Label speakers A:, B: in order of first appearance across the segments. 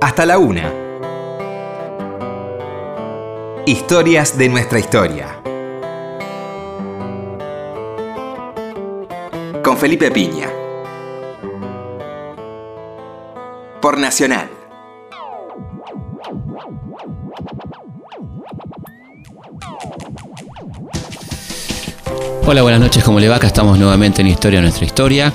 A: hasta la una. Historias de nuestra historia. Con Felipe Piña. Por Nacional.
B: Hola, buenas noches, ¿cómo le va? Acá estamos nuevamente en Historia nuestra historia.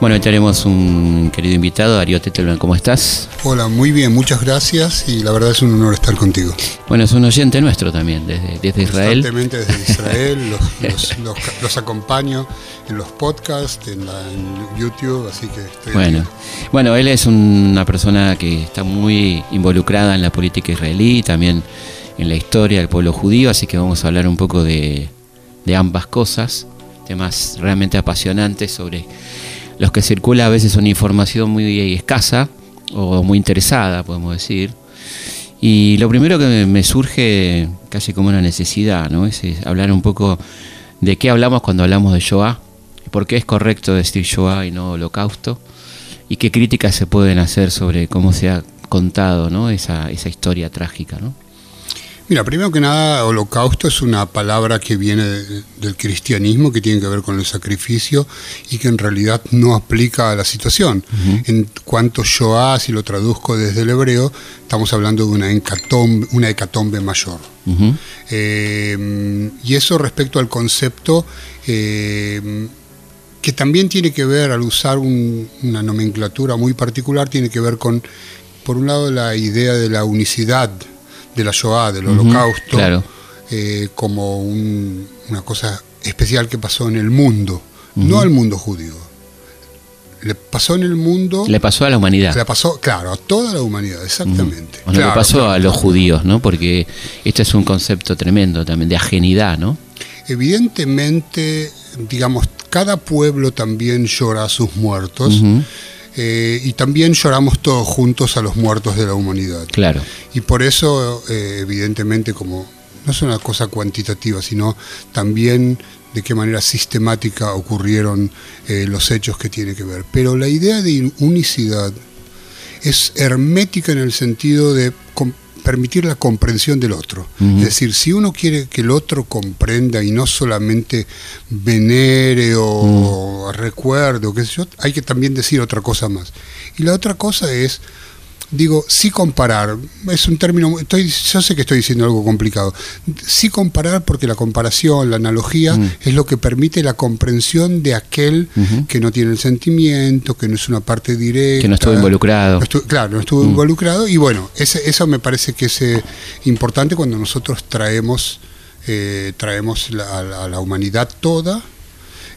B: Bueno, hoy tenemos un querido invitado, Darío Tetelman, ¿cómo estás?
C: Hola, muy bien, muchas gracias y la verdad es un honor estar contigo.
B: Bueno, es un oyente nuestro también, desde, desde Israel.
C: Constantemente desde Israel, los, los- los- los acompaño en los podcasts, en, la- en YouTube, así que estoy
B: Bueno,
C: aquí.
B: bueno, él es una persona que está muy involucrada en la política israelí, también en la historia del pueblo judío, así que vamos a hablar un poco de, de ambas cosas, temas realmente apasionantes sobre los que circula a veces una información muy escasa o muy interesada, podemos decir. Y lo primero que me- surge casi como una necesidad, ¿no? Es, es hablar un poco de qué hablamos cuando hablamos de Shoah, por qué es correcto decir Shoah y no holocausto, y qué críticas se pueden hacer sobre cómo se ha contado ¿no? esa, esa historia trágica. ¿no?
C: Mira, primero que nada, holocausto es una palabra que viene de- del cristianismo, que tiene que ver con el sacrificio y que en realidad no aplica a la situación. En cuanto Shoah, si lo traduzco desde el hebreo, estamos hablando de una hecatombe, una hecatombe mayor. Eh, y eso respecto al concepto eh, que también tiene que ver, al usar un- una nomenclatura muy particular, tiene que ver con, por un lado, la idea de la unicidad de la Shoah, del holocausto,
B: claro.
C: eh, como un- una cosa especial que pasó en el mundo, no al mundo judío. Le pasó en el mundo,
B: Le pasó a la humanidad.
C: le pasó, claro, a toda la humanidad, exactamente.
B: Bueno,
C: Claro,
B: le pasó
C: claro.
B: a los judíos, ¿no? Porque este es un concepto tremendo también de ajenidad, ¿no?
C: Evidentemente, digamos, cada pueblo también llora a sus muertos eh, y también lloramos todos juntos a los muertos de la humanidad.
B: Claro.
C: Y por eso, eh, evidentemente, como no es una cosa cuantitativa, sino también de qué manera sistemática ocurrieron eh, los hechos que tiene que ver. Pero la idea de unicidad es hermética en el sentido de permitir la comprensión del otro. Es decir, si uno quiere que el otro comprenda y no solamente venere o recuerde o qué sé yo, hay que también decir otra cosa más. Y la otra cosa es, digo, sí comparar, es un término, estoy, yo sé que estoy diciendo algo complicado, sí comparar porque la comparación, la analogía,
B: Mm.
C: es lo que permite la comprensión de aquel que no tiene el sentimiento, que no es una parte directa.
B: Que no estuvo involucrado.
C: No estuvo- claro, no estuvo
B: Mm.
C: involucrado y bueno, ese- eso me parece que es eh, importante cuando nosotros traemos, eh, traemos la- a, la, humanidad toda.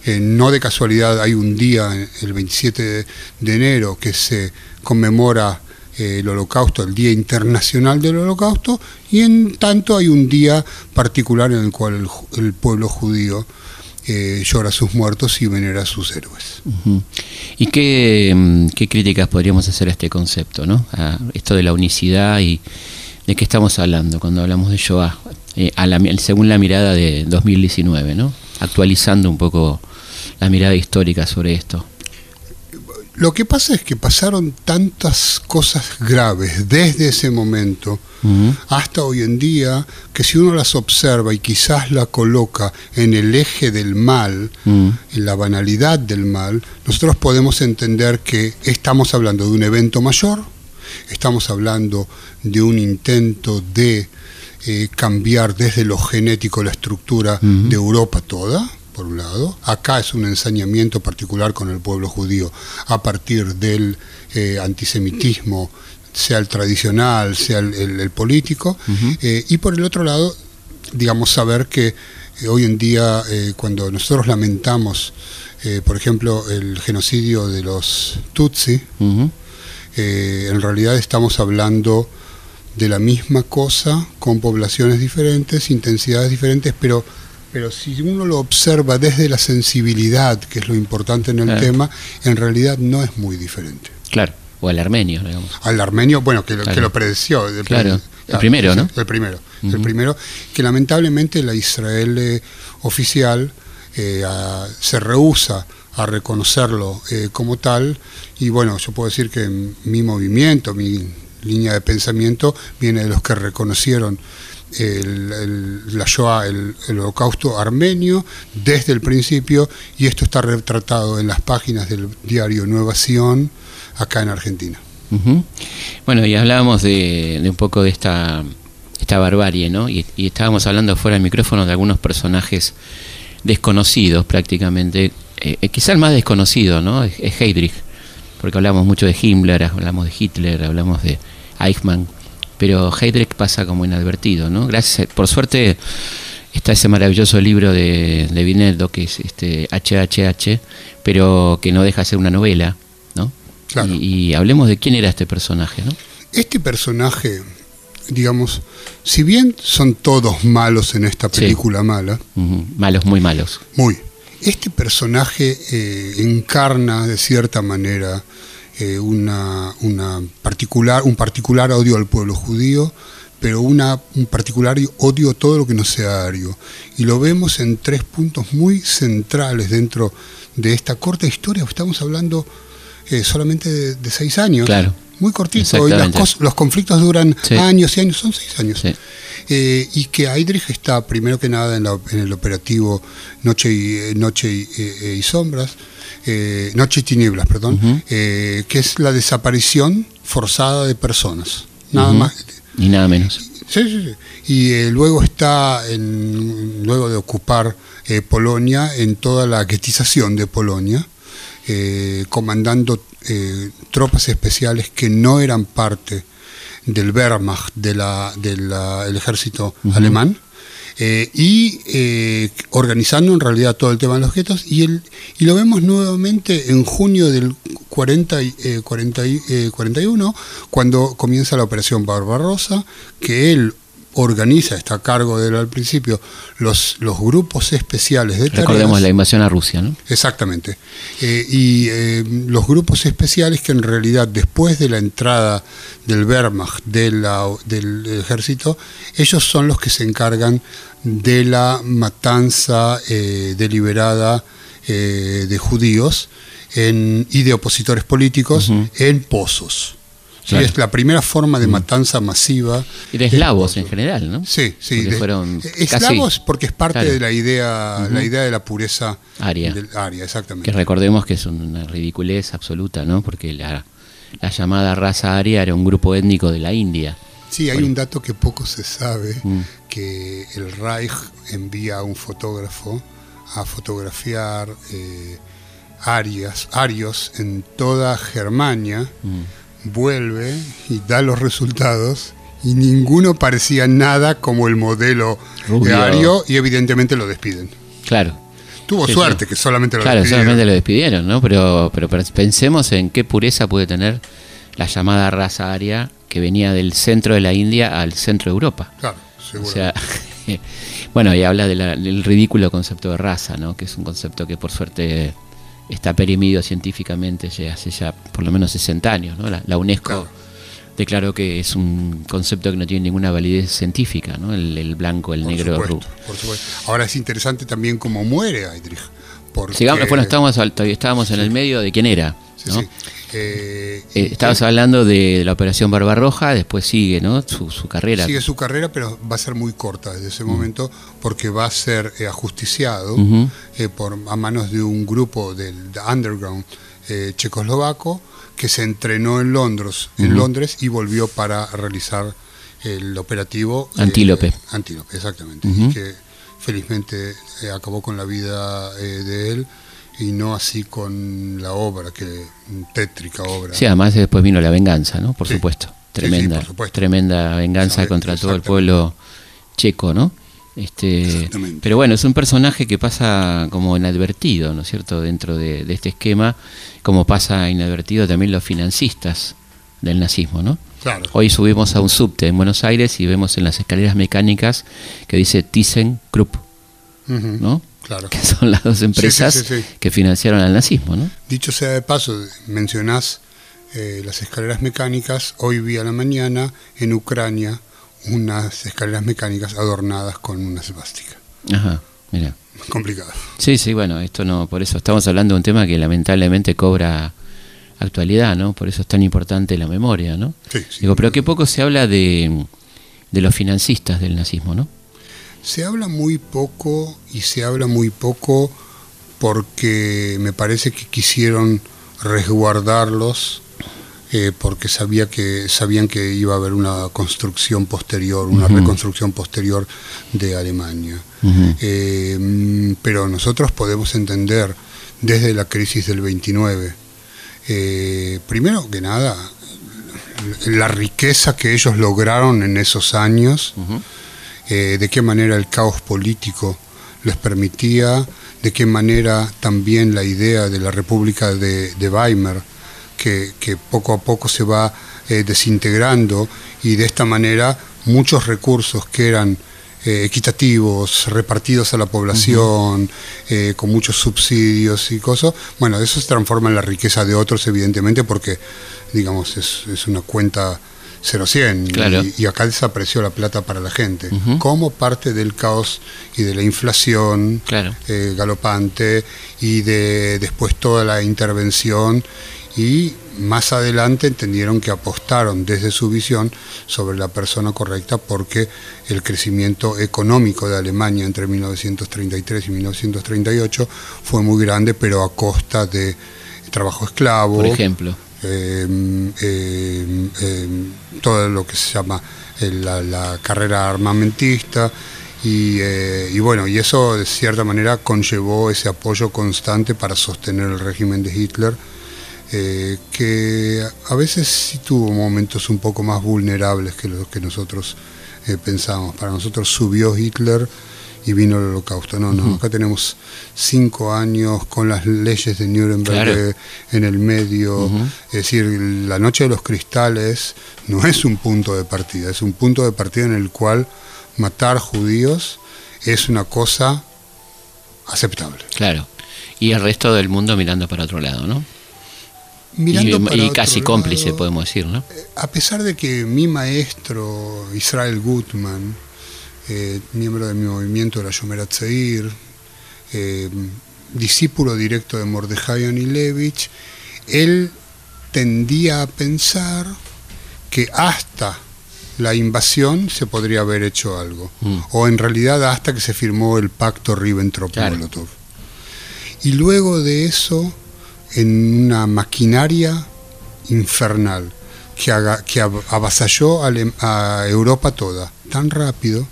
C: Eh, no de casualidad hay un día, el 27 de, de enero, que se conmemora el holocausto, el Día Internacional del Holocausto, y en tanto hay un día particular en el cual el, el pueblo judío eh, llora sus muertos y venera a sus héroes.
B: ¿Y qué, mm, qué críticas podríamos hacer a este concepto, ¿no? A esto de la unicidad y de qué estamos hablando cuando hablamos de Shoah, eh, a la según la mirada de 2019, ¿no? Actualizando un poco la mirada histórica sobre esto.
C: Lo que pasa es que pasaron tantas cosas graves desde ese momento hasta hoy en día que si uno las observa y quizás la coloca en el eje del mal,
B: Mm.
C: en la banalidad del mal, nosotros podemos entender que estamos hablando de un evento mayor, estamos hablando de un intento de eh, cambiar desde lo genético la estructura de Europa toda, por un lado. Acá es un ensañamiento particular con el pueblo judío a partir del eh, antisemitismo, sea el tradicional, sea el, el- el político. Eh, y por el otro lado, digamos, saber que eh, hoy en día, eh, cuando nosotros lamentamos, por ejemplo, el genocidio de los Tutsi, en realidad estamos hablando de la misma cosa con poblaciones diferentes, intensidades diferentes, pero, pero si uno lo observa desde la sensibilidad, que es lo importante en el
B: Claro.
C: tema, en realidad no es muy diferente.
B: Claro, o al armenio, digamos.
C: Al armenio, bueno, que, lo-
B: Claro.
C: que lo predeció. el
B: Claro. El primero, ¿no?
C: El primero. El primero, que lamentablemente la Israel eh, oficial eh, a- se rehúsa a reconocerlo eh, como tal. Y bueno, yo puedo decir que mi movimiento, mi línea de pensamiento viene de los que reconocieron el, el- el, holocausto armenio, desde el principio, y esto está retratado en las páginas del diario Nueva Sion, acá en Argentina.
B: Bueno, y hablábamos de, un poco de esta, esta barbarie, ¿no? Y, y estábamos hablando fuera del micrófono de algunos personajes desconocidos prácticamente. Eh, eh, quizá el más desconocido, ¿no? Es, es Heydrich, porque hablamos mucho de Himmler, hablamos de Hitler, hablamos de Eichmann, pero Heydrich pasa como inadvertido, ¿no? Gracias, a- por suerte está ese maravilloso libro de, de Vineldo que es este HHH, pero que no deja de ser una novela, ¿no?
C: Claro.
B: Y, y hablemos de quién era este personaje, ¿no?
C: Este personaje, digamos, si bien son todos malos en esta
B: Sí.
C: película mala,
B: Malos, muy malos.
C: Muy. Este personaje eh, encarna de cierta manera eh, una, una particular, un particular odio al pueblo judío, pero una, un particular odio a todo lo que no sea ario. Y lo vemos en tres puntos muy centrales dentro de esta corta historia. Estamos hablando eh, solamente de, de seis años.
B: Claro.
C: Muy cortito. Y las los conflictos duran
B: Sí.
C: años y años, son seis años.
B: Sí.
C: Eh, y que Heydrich está primero que nada en, la- en el operativo Noche y, eh, Noche y, y Sombras, eh, Noche y Tinieblas, perdón, eh, que es la desaparición forzada de personas. Nada más.
B: Ni nada menos.
C: Sí, sí, sí. Y eh, luego está, en, luego de ocupar eh, Polonia, en toda la guetización de Polonia, comandando tropas especiales que no eran parte del Wehrmacht, de la- del ejército alemán, eh, y eh, organizando en realidad todo el tema de los guetos, y, el, y lo vemos nuevamente en junio del 40 y, eh, 40 y- eh, 41, cuando comienza la operación Barbarossa, que él organiza, está a cargo de él al principio, los, los grupos especiales de tareas.
B: Recordemos la invasión a Rusia, ¿no?
C: Exactamente. Eh, y eh, los grupos especiales que en realidad después de la entrada del Wehrmacht, de la- del ejército, ellos son los que se encargan de la matanza eh, deliberada eh, de judíos en- y de opositores políticos en pozos. Sí,
B: Claro.
C: es la primera forma de matanza masiva.
B: Y de eslavos en general, ¿no?
C: Sí, sí.
B: Porque
C: de-
B: fueron
C: eh,
B: casi-
C: eslavos porque es parte
B: Claro.
C: de la idea, la idea de la pureza
B: Aria.
C: del aria, exactamente.
B: Que recordemos que es una ridiculez absoluta, ¿no? Porque la, la llamada raza aria era un grupo étnico de la India.
C: Sí, hay un dato que poco se sabe,
B: Mm.
C: que el Reich envía a un fotógrafo a fotografiar eh, arias, arios en toda Germania,
B: Mm.
C: Vuelve y da los resultados y ninguno parecía nada como el modelo de
B: Rubio.
C: ario y evidentemente lo despiden.
B: Claro.
C: Tuvo
B: Sí,
C: suerte
B: sí.
C: que solamente lo
B: Claro,
C: despidieron.
B: solamente lo despidieron, ¿no? Pero, pero pensemos en qué pureza puede tener la llamada raza aria que venía del centro de la India al centro de Europa.
C: Claro,
B: O
C: seguro.
B: sea, bueno, y habla de la- del ridículo concepto de raza, ¿no? Que es un concepto que por suerte está perimido científicamente ya hace ya por lo menos 60 años, ¿no? La, la UNESCO
C: Claro.
B: declaró que es un concepto que no tiene ninguna validez científica, ¿no? El, el blanco, el
C: por
B: negro, el
C: supuesto, por supuesto. Ahora es interesante también cómo muere Heydrich. Porque,
B: Sigamos, bueno, estábamos, en el medio de quién era.
C: Sí,
B: ¿no?
C: sí. Eh,
B: Eh, estabas hablando de la operación Barbarroja, después sigue, ¿no? Su, su carrera.
C: Sigue su carrera, pero va a ser muy corta desde ese momento porque va a ser eh, ajusticiado por, a manos de un grupo del the underground eh, checoslovaco que se entrenó en Londres, en. Londres y volvió para realizar el operativo
B: Antílope.
C: Antílope, exactamente.
B: Ujú.
C: Y que felizmente eh, acabó con la vida eh, de él y no así con la obra, que tétrica obra.
B: Sí, además después vino la venganza, ¿no? Por
C: Sí.
B: supuesto.
C: Sí, sí,
B: Tremenda,
C: por supuesto.
B: tremenda venganza contra todo el pueblo checo, ¿no? Este, pero bueno, es un personaje que pasa como inadvertido, ¿no es cierto?, dentro de, de este esquema, como pasa inadvertido también los financistas del nazismo, ¿no?
C: Claro.
B: Hoy subimos a un subte en Buenos Aires y vemos en las escaleras mecánicas que dice ThyssenKrupp,
C: Ujú.
B: ¿no?
C: Claro.
B: Que son las dos empresas
C: sí, sí.
B: que financiaron al nazismo, ¿no?
C: Dicho sea de paso, mencionás eh, las escaleras mecánicas. Hoy vi a la mañana en Ucrania unas escaleras mecánicas adornadas con una svástica.
B: Ajá, mira.
C: Complicado.
B: Sí, sí, bueno, esto no, por eso estamos hablando de un tema que lamentablemente cobra actualidad, ¿no? Por eso es tan importante la memoria, ¿no?
C: Sí, sí.
B: Digo, pero qué poco se habla de, de los financistas del nazismo, ¿no?
C: Se habla muy poco y se habla muy poco porque me parece que quisieron resguardarlos eh, porque sabía que, sabían que iba a haber una construcción posterior, una reconstrucción posterior de Alemania. Eh, pero nosotros podemos entender desde la crisis del 29, eh, primero que nada, la riqueza que ellos lograron en esos años, eh, de qué manera el caos político les permitía, de qué manera también la idea de la República de, de Weimar, que, que poco a poco se va eh, desintegrando y de esta manera muchos recursos que eran eh, equitativos, repartidos a la población, eh, con muchos subsidios y cosas, bueno, eso se transforma en la riqueza de otros, evidentemente, porque, digamos, es, es una cuenta 0-100
B: Claro.
C: y, y acá desapareció la plata para la gente, como parte del caos y de la inflación
B: Claro.
C: eh, galopante y de después toda la intervención y más adelante entendieron que apostaron desde su visión sobre la persona correcta porque el crecimiento económico de Alemania entre 1933 y 1938 fue muy grande pero a costa de trabajo esclavo
B: Por ejemplo.
C: eh, eh, eh, todo lo que se llama eh, la, la carrera armamentista y, eh, y bueno, y eso de cierta manera conllevó ese apoyo constante para sostener el régimen de Hitler, eh, que a veces sí tuvo momentos un poco más vulnerables que los que nosotros eh, pensamos. Para nosotros subió Hitler y vino el holocausto. No, no, acá tenemos cinco años con las leyes de Nuremberg
B: Claro.
C: eh, en el medio. Es decir, la noche de los cristales no es un punto de partida, es un punto de partida en el cual matar judíos es una cosa aceptable.
B: Claro. Y el resto del mundo mirando para otro lado, ¿no?
C: Mirando
B: y
C: para
B: y
C: otro
B: casi cómplice,
C: lado,
B: podemos decir, ¿no?
C: A pesar de que mi maestro, Israel Gutman, eh, miembro de mi movimiento de la Yomer Atzeir, eh, discípulo directo de Mordejai Anilevich, él tendía a pensar que hasta la invasión se podría haber hecho algo,
B: Mm.
C: o en realidad hasta que se firmó el pacto Ribbentrop-Molotov. Y luego de eso, en una maquinaria infernal que, haga- que avasalló a, a Europa toda tan rápido,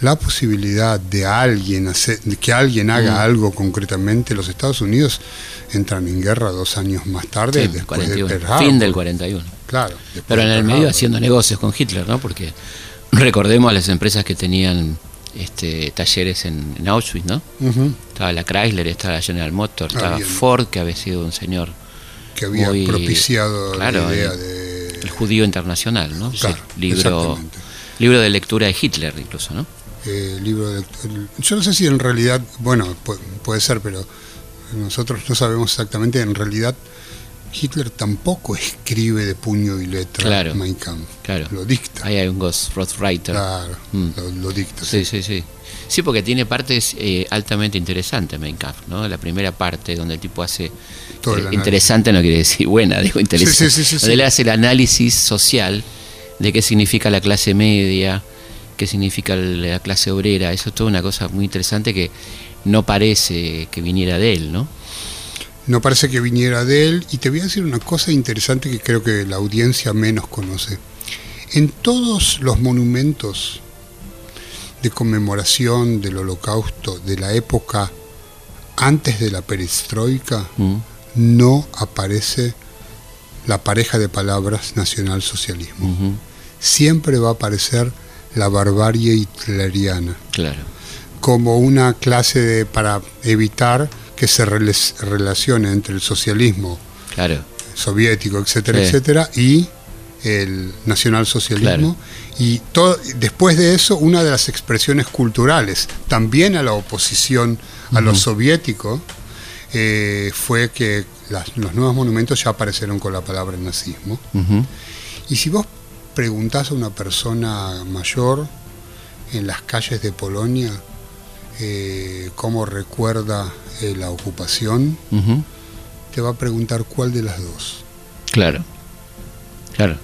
C: la posibilidad de alguien hacer, de que alguien haga
B: Mm.
C: algo concretamente, los Estados Unidos entran en guerra dos años más tarde,
B: Sí,
C: después
B: 41.
C: de Pearl Harbor.
B: Fin del 41.
C: Claro.
B: Pero en el medio haciendo negocios con Hitler, ¿no? Porque recordemos a las empresas que tenían este, talleres en, en Auschwitz, ¿no? Estaba la Chrysler, estaba la General Motors, estaba
C: Había-
B: Ford, que había sido un señor,
C: que había
B: Muy-
C: propiciado
B: claro,
C: la idea
B: el-
C: de...
B: el judío internacional, ¿no?
C: Claro,
B: libro, libro de lectura de Hitler, incluso, ¿no?
C: eh, libro de, el- yo no sé si en realidad, bueno, pu- puede ser, pero nosotros no sabemos exactamente, en realidad Hitler tampoco escribe de puño y letra
B: Claro.
C: Mein Kampf,
B: Claro.
C: lo dicta,
B: Ahí hay un Ghostwriter.
C: claro,
B: Mm.
C: lo, lo dicta.
B: Sí, sí, sí. Sí, porque tiene partes eh, altamente interesantes, Mein Kampf, ¿no? La primera parte donde el tipo hace...
C: Todo
B: eh, interesante no quiere decir buena, digo interesante.
C: Sí, sí, sí, sí,
B: donde él hace el análisis social de qué significa la clase media, qué significa la clase obrera. Eso es toda una cosa muy interesante que no parece que viniera de él, ¿no?
C: No parece que viniera de él, y te voy a decir una cosa interesante que creo que la audiencia menos conoce. En todos los monumentos de conmemoración del holocausto de la época antes de la perestroika,
B: Mm.
C: no aparece la pareja de palabras nacionalsocialismo. Siempre va a aparecer la barbarie hitleriana
B: Claro.
C: como una clase de, para evitar que se relacione entre el socialismo
B: Claro.
C: soviético, etcétera,
B: Sí.
C: etcétera, y el nacionalsocialismo.
B: Claro.
C: Y todo, después de eso, una de las expresiones culturales, también a la oposición a lo
B: Ujú.
C: soviético, eh, fue que las- los nuevos monumentos ya aparecieron con la palabra nazismo.
B: Ujú,
C: Y si vos preguntás a una persona mayor en las calles de Polonia eh, cómo recuerda eh, la ocupación, te va a preguntar cuál de las dos.
B: Claro, claro.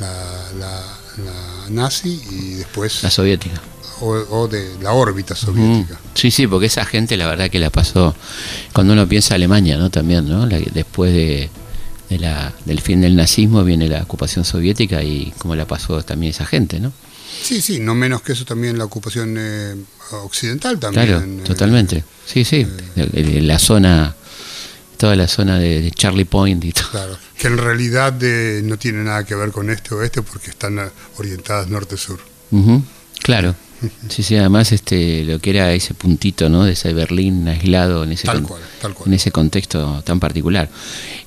C: La, la, la nazi y después...
B: La soviética.
C: O, o de la órbita soviética.
B: Sí, sí, porque esa gente la verdad que la pasó, cuando uno piensa Alemania, ¿no? También, ¿no? La- después de, de la, del fin del nazismo viene la ocupación soviética y cómo la pasó también esa gente, ¿no?
C: Sí, sí, no menos que eso también la ocupación eh, occidental también.
B: Claro,
C: eh,
B: totalmente. Sí, sí. El- La zona, toda la zona de, Charlie Point y todo.
C: Claro, que en realidad eh, no tiene nada que ver con este o este porque están eh, orientadas norte-sur.
B: Ujú, Claro. Sí, sí, además este, lo que era ese puntito, ¿no? De ese Berlín aislado en ese,
C: Tal cual, tal cual.
B: en ese contexto tan particular.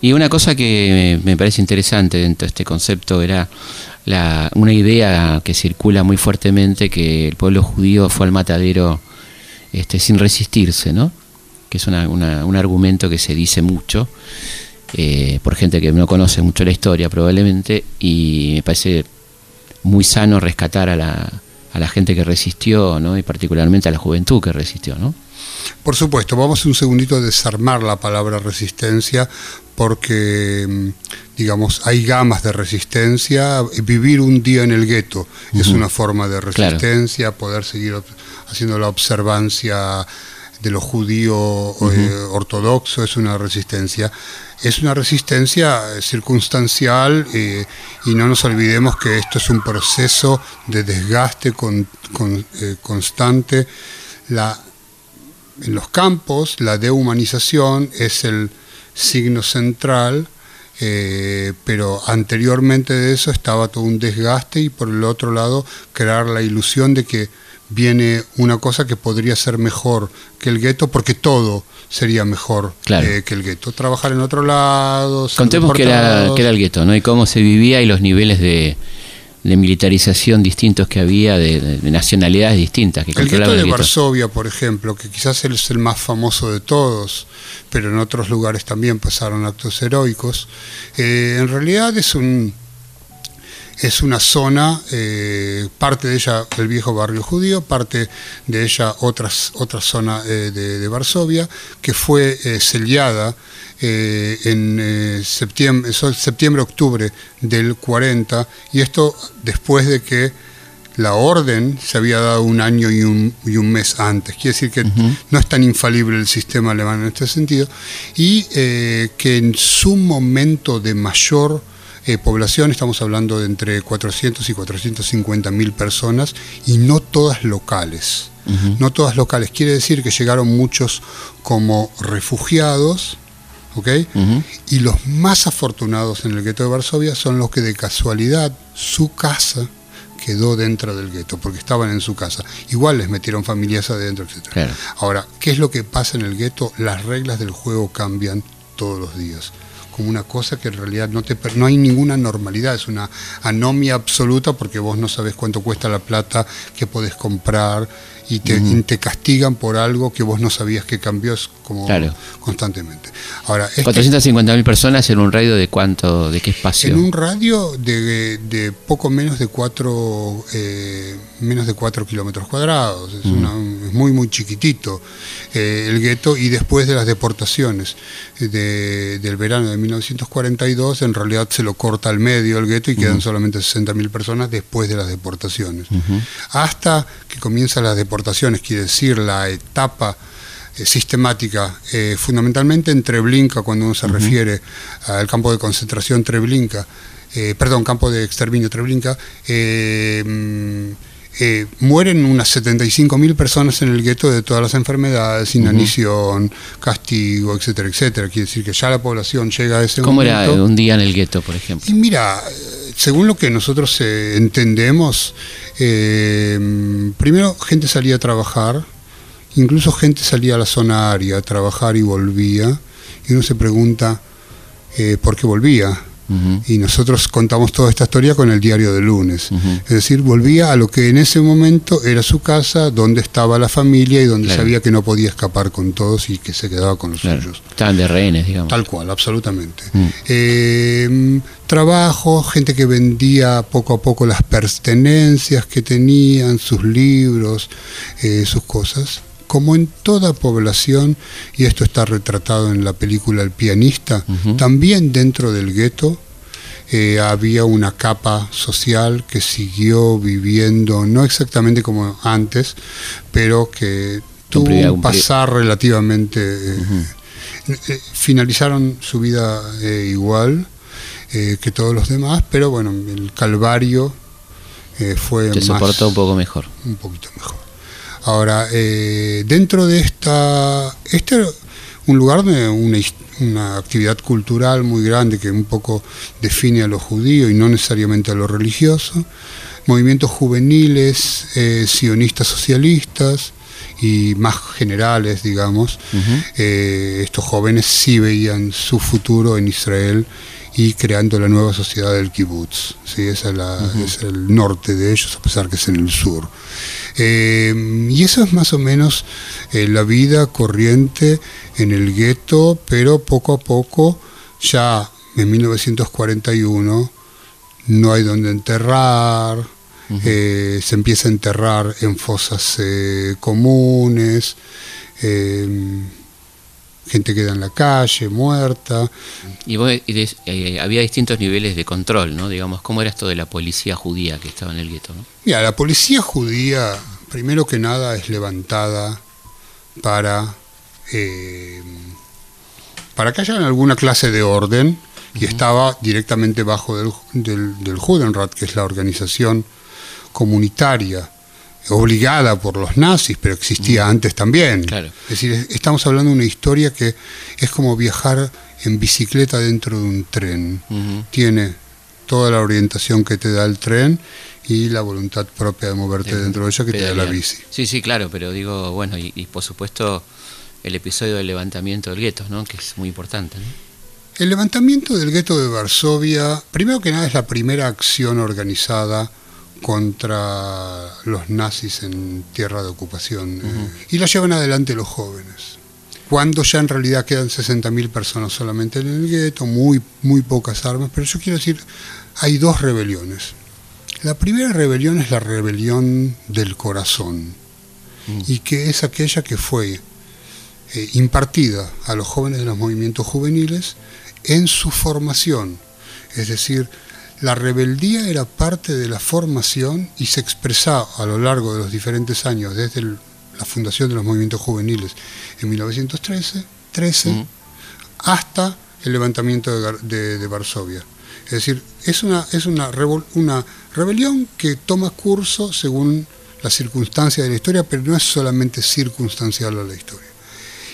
B: Y una cosa que me parece interesante dentro de este concepto era la, una idea que circula muy fuertemente que el pueblo judío fue al matadero este, sin resistirse, ¿no? Que es una- una- un argumento que se dice mucho eh, por gente que no conoce mucho la historia probablemente y me parece muy sano rescatar a la, a la gente que resistió, ¿no? Y particularmente a la juventud que resistió, ¿no?
C: Por supuesto, vamos un segundito a desarmar la palabra resistencia porque, mm, digamos, hay gamas de resistencia. Vivir un día en el gueto es una forma de
B: Claro.
C: resistencia, poder seguir haciendo la observancia de lo judío eh, ortodoxo es una resistencia. Es una resistencia eh, circunstancial eh, y no nos olvidemos que esto es un proceso de desgaste con- con- eh, constante. La, en los campos la dehumanización es el signo central, eh, pero anteriormente de eso estaba todo un desgaste y por el otro lado crear la ilusión de que viene una cosa que podría ser mejor que el gueto porque todo sería mejor
B: Claro.
C: eh, que el gueto. Trabajar en otro lado.
B: Contemos que era, que era el gueto, ¿no? Y cómo se vivía y los niveles de, de militarización distintos que había, de, de- de nacionalidades distintas que
C: El gueto de
B: el gueto.
C: Varsovia, por ejemplo, que quizás es el más famoso de todos, pero en otros lugares también pasaron actos heroicos, eh, en realidad es un es una zona, eh, parte de ella el viejo barrio judío, parte de ella otras, otra zona eh, de, Varsovia, que fue sellada en septiembre, septiembre-octubre del 40, y esto después de que la orden se había dado un año y un, y un mes antes. Quiere decir que no es tan infalible el sistema alemán en este sentido. Y eh, que en su momento de mayor eh, población, estamos hablando de entre 400 y 450 mil personas, y no todas locales. No todas locales. Quiere decir que llegaron muchos como refugiados. ¿ok?
B: Ujú.
C: Y los más afortunados en el gueto de Varsovia son los que de casualidad su casa quedó dentro del gueto, porque estaban en su casa. Igual les metieron familias adentro, etc.
B: Claro.
C: Ahora, ¿qué es lo que pasa en el gueto? Las reglas del juego cambian todos los días. Como una cosa que en realidad no, te, no hay ninguna normalidad, es una anomia absoluta porque vos no sabés cuánto cuesta la plata que podés comprar y te, y te castigan por algo que vos no sabías que cambió es como
B: Claro.
C: constantemente. Ahora, este-
B: 450.000 personas en un radio de cuánto, de qué espacio.
C: en un radio de, de poco menos de 4 menos de 4 kilómetros cuadrados, es, una- es muy muy chiquitito eh, el gueto y después de las deportaciones de- del verano de 1942 en realidad se lo corta al medio el gueto y quedan solamente 60.000 personas después de las deportaciones. Hasta que comienzan las deportaciones, quiere decir la etapa eh, sistemática, eh, fundamentalmente en Treblinka, cuando uno se refiere al campo de concentración Treblinka, eh, perdón, campo de exterminio Treblinka, eh, mm, eh, mueren unas 75.000 personas en el gueto de todas las enfermedades, inanición, castigo, etcétera, etcétera. Quiere decir que ya la población llega a ese
B: ¿Cómo era
C: momento.
B: un día en el gueto, por ejemplo?
C: Y mira, según lo que nosotros eh, entendemos, eh, primero gente salía a trabajar, incluso gente salía a la zona área a trabajar y volvía, y uno se pregunta eh, por qué volvía. Y nosotros contamos toda esta historia con el diario de lunes. Es decir, volvía a lo que en ese momento era su casa, donde estaba la familia y donde
B: Claro.
C: sabía que no podía escapar con todos y que se quedaba con los
B: Claro.
C: suyos.
B: Estaban de rehenes, digamos.
C: Tal cual, absolutamente. Eh, trabajo, gente que vendía poco a poco las pertenencias que tenían, sus libros, eh, sus cosas. Como en toda población, y esto está retratado en la película El pianista, también dentro del gueto eh, había una capa social que siguió viviendo, no exactamente como antes, pero que tuvo un pasar relativamente... eh, eh, finalizaron su vida igual que todos los demás, pero bueno, el calvario fue
B: Se soportó un poco mejor.
C: un poquito mejor. Ahora, eh, dentro de esta, este un lugar de una, actividad cultural muy grande que un poco define a lo judío y no necesariamente a lo religioso, movimientos juveniles, eh, sionistas socialistas y más generales, digamos, eh, estos jóvenes sí veían su futuro en Israel y creando la nueva sociedad del kibbutz. ¿sí? Ese es, la- es el norte de ellos, a pesar que es en el sur. Eh, y eso es más o menos eh, la vida corriente en el gueto, pero poco a poco, ya en 1941, no hay donde enterrar, eh, se empieza a enterrar en fosas comunes, gente queda en la calle, muerta.
B: Y, vos- y des- eh, había distintos niveles de control, ¿no? Digamos, ¿cómo era esto de la policía judía que estaba en el gueto, ¿no?
C: Mira, la policía judía, primero que nada, es levantada para, eh, para que haya alguna clase de orden y estaba directamente bajo del, del, del Judenrat, que es la organización comunitaria obligada por los nazis, pero existía antes también.
B: Claro.
C: Es decir, es- estamos hablando de una historia que es como viajar en bicicleta dentro de un tren. Tiene toda la orientación que te da el tren y la voluntad propia de moverte
B: De
C: dentro de ella que te da la bici.
B: Sí, sí, claro, pero digo, bueno, y, y por supuesto el episodio del levantamiento del gueto, ¿no? Que es muy importante, ¿no?
C: El levantamiento del gueto de Varsovia, primero que nada, es la primera acción organizada contra los nazis en tierra de ocupación eh, y la llevan adelante los jóvenes. Cuando ya en realidad quedan 60.000 personas solamente en el gueto, muy, muy pocas armas, pero yo quiero decir, hay dos rebeliones. La primera rebelión es la rebelión del corazón, y que es aquella que fue eh, impartida a los jóvenes de los movimientos juveniles en su formación. Es decir, la rebeldía era parte de la formación y se expresaba a lo largo de los diferentes años, desde el- la fundación de los movimientos juveniles en 1913 13,
B: Mm.
C: hasta el levantamiento de, Gar- de- de Varsovia. Es decir, es una, es una, revol- una rebelión que toma curso según las circunstancias de la historia, pero no es solamente circunstancial a la historia.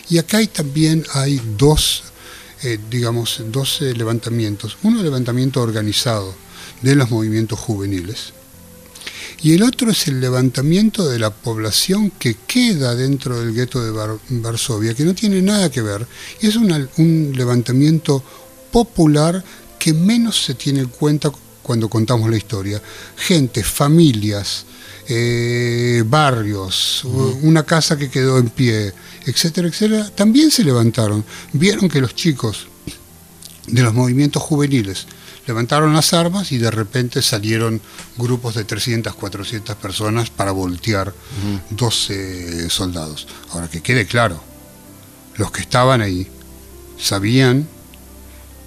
C: Y acá hay, también hay dos, eh, digamos, dos levantamientos. Uno, el levantamiento organizado de los movimientos juveniles. Y el otro es el levantamiento de la población que queda dentro del gueto de Var- Varsovia, que no tiene nada que ver. Y es una- un levantamiento popular que menos se tiene en cuenta cuando contamos la historia. Gente, familias, eh, barrios, una casa que quedó en pie, etcétera, etcétera, también se levantaron. Vieron que los chicos de los movimientos juveniles levantaron las armas y de repente salieron grupos de 300, 400 personas para voltear 12 soldados. Ahora que quede claro, los que estaban ahí sabían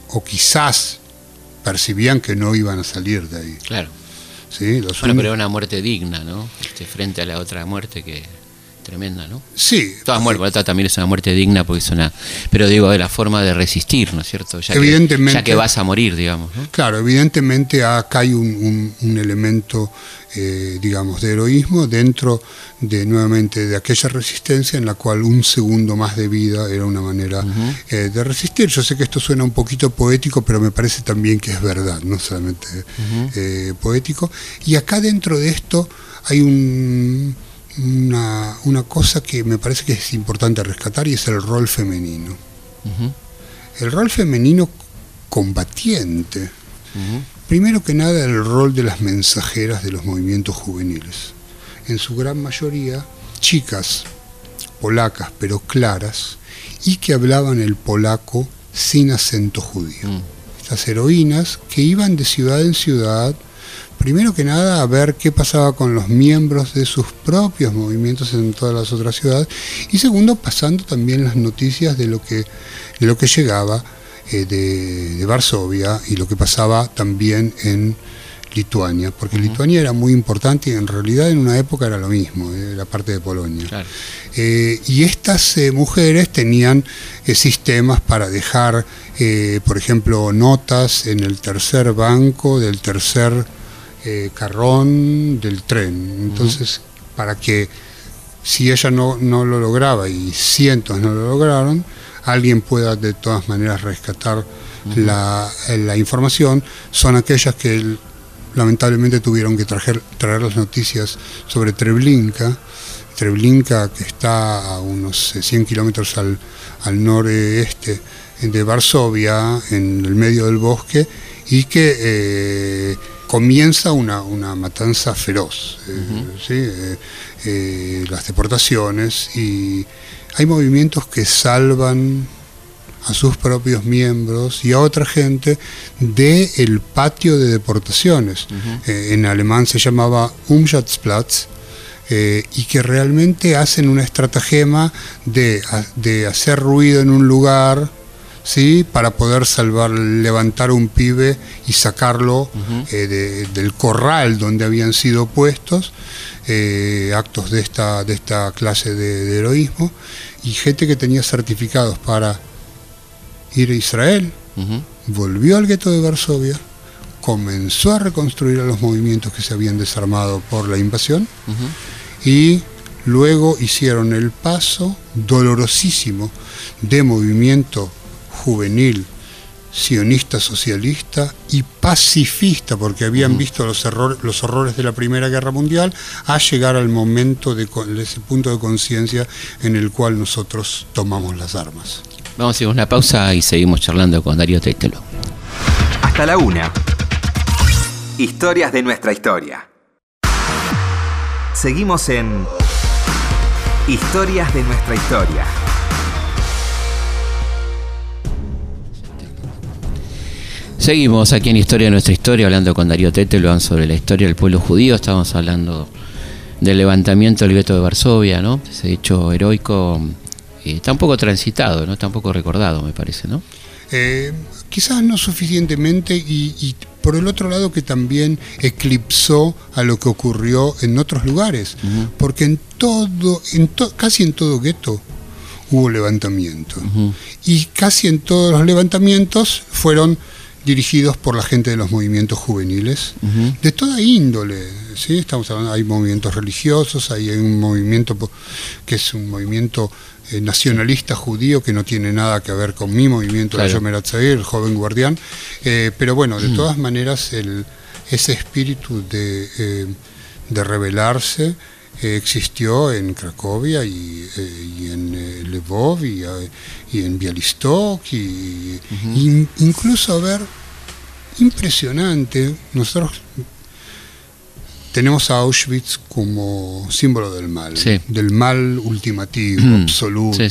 C: o quizás percibían que no iban a salir de ahí.
B: Claro.
C: ¿sí? Los
B: Bueno,
C: un-
B: pero era una muerte digna, ¿no? Este, frente a la otra muerte que tremenda, ¿no?
C: Sí,
B: Todas muertes, también es una muerte digna porque es una... Pero digo, de la forma de resistir, ¿no es cierto? Ya
C: Evidentemente.
B: Que, ya que vas a morir, digamos, ¿no?
C: Claro, evidentemente acá hay un, un- un elemento, eh, digamos, de heroísmo dentro de nuevamente de aquella resistencia en la cual un segundo más de vida era una manera eh, de resistir. Yo sé que esto suena un poquito poético, pero me parece también que es verdad, no solamente eh, poético. Y acá dentro de esto hay un- una, una cosa que me parece que es importante rescatar y es el rol femenino. El rol femenino combatiente. Primero que nada, el rol de las mensajeras de los movimientos juveniles. En su gran mayoría, chicas polacas, pero claras, y que hablaban el polaco sin acento judío.
B: Mm.
C: Estas heroínas que iban de ciudad en ciudad primero que nada, a ver qué pasaba con los miembros de sus propios movimientos en todas las otras ciudades, y segundo, pasando también las noticias de lo que, de lo que llegaba eh, de, de Varsovia y lo que pasaba también en Lituania, porque Lituania era muy importante y en realidad en una época era lo mismo, eh, la parte de Polonia. Eh, y estas eh, mujeres tenían sistemas para dejar, por ejemplo, notas en el tercer banco del tercer carrón del tren. Entonces, para que si ella no, no lo lograba y cientos no lo lograron, alguien pueda de todas maneras rescatar la, la, información, son aquellas que lamentablemente tuvieron que traer, traer las noticias sobre Treblinka, Treblinka que está a unos 100 eh, kilómetros al, al noreste de Varsovia, en el medio del bosque, y que eh, comienza una, una, matanza feroz, eh, las deportaciones, y hay movimientos que salvan a sus propios miembros y a otra gente del el patio de deportaciones. Eh, en alemán se llamaba Umschatzplatz. Eh, y que realmente hacen una estratagema de, de, hacer ruido en un lugar, ¿sí? para poder salvar, levantar un pibe y sacarlo eh, del corral donde habían sido puestos, actos de esta, de esta clase de heroísmo, y gente que tenía certificados para ir a Israel, volvió al gueto de Varsovia, comenzó a reconstruir a los movimientos que se habían desarmado por la invasión y luego hicieron el paso dolorosísimo de movimiento juvenil sionista socialista y pacifista, porque habían visto los, los horrores de la Primera Guerra Mundial, a llegar al momento de, de ese punto de conciencia en el cual nosotros tomamos las armas.
B: Vamos a hacer una pausa y seguimos charlando con Darío Tetelo.
A: Hasta la una. Historias de nuestra historia. Seguimos en Historias de nuestra historia.
B: Seguimos aquí en Historia de nuestra historia hablando con Darío Tetelo sobre la historia del pueblo judío. Estamos hablando del levantamiento del gueto de Varsovia, ¿no? Ese hecho heroico está un poco transitado, ¿no? Está un poco recordado, me parece, ¿no?
C: Eh, quizás no suficientemente y, por el otro lado que también eclipsó a lo que ocurrió en otros lugares, porque en todo, en casi en todo gueto hubo levantamiento y casi en todos los levantamientos fueron dirigidos por la gente de los movimientos juveniles, de toda índole. ¿sí? Estamos hablando, hay movimientos religiosos, hay un movimiento que es un movimiento eh, nacionalista judío que no tiene nada que ver con mi movimiento de Yomer el joven guardián, eh, pero bueno, de mm. todas maneras el, ese espíritu de, eh, de rebelarse existió en Cracovia y, en Lvov y, en Bialystok y, incluso a ver impresionante nosotros tenemos a Auschwitz como símbolo del mal, del mal ultimativo, mm. absoluto,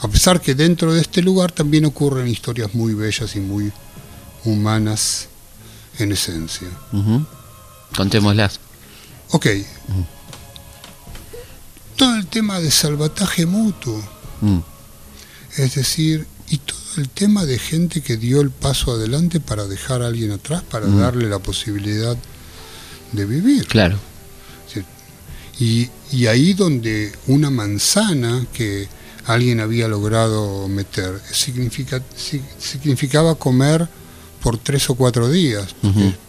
C: A pesar que dentro de este lugar también ocurren historias muy bellas y muy humanas en esencia.
B: Contémoslas.
C: Ok. Todo el tema de salvataje mutuo. Mm. Es decir, y todo el tema de gente que dio el paso adelante para dejar a alguien atrás, para mm. darle la posibilidad de vivir.
B: Claro.
C: Y, y, ahí donde una manzana que alguien había logrado meter significa, significaba comer por tres o cuatro días,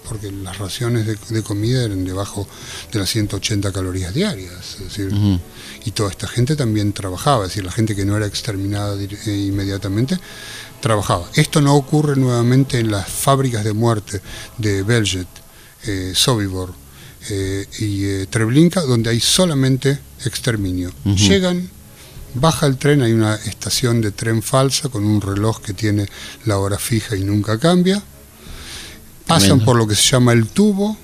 C: porque, las raciones de, comida eran debajo de las 180 calorías diarias. decir, Y toda esta gente también trabajaba, es decir, la gente que no era exterminada eh, inmediatamente trabajaba. Esto no ocurre nuevamente en las fábricas de muerte de Belget eh, Sobibor eh, y eh, Treblinka, donde hay solamente exterminio. Llegan, baja el tren, hay una estación de tren falsa con un reloj que tiene la hora fija y nunca cambia. Pasan por lo que se llama el tubo,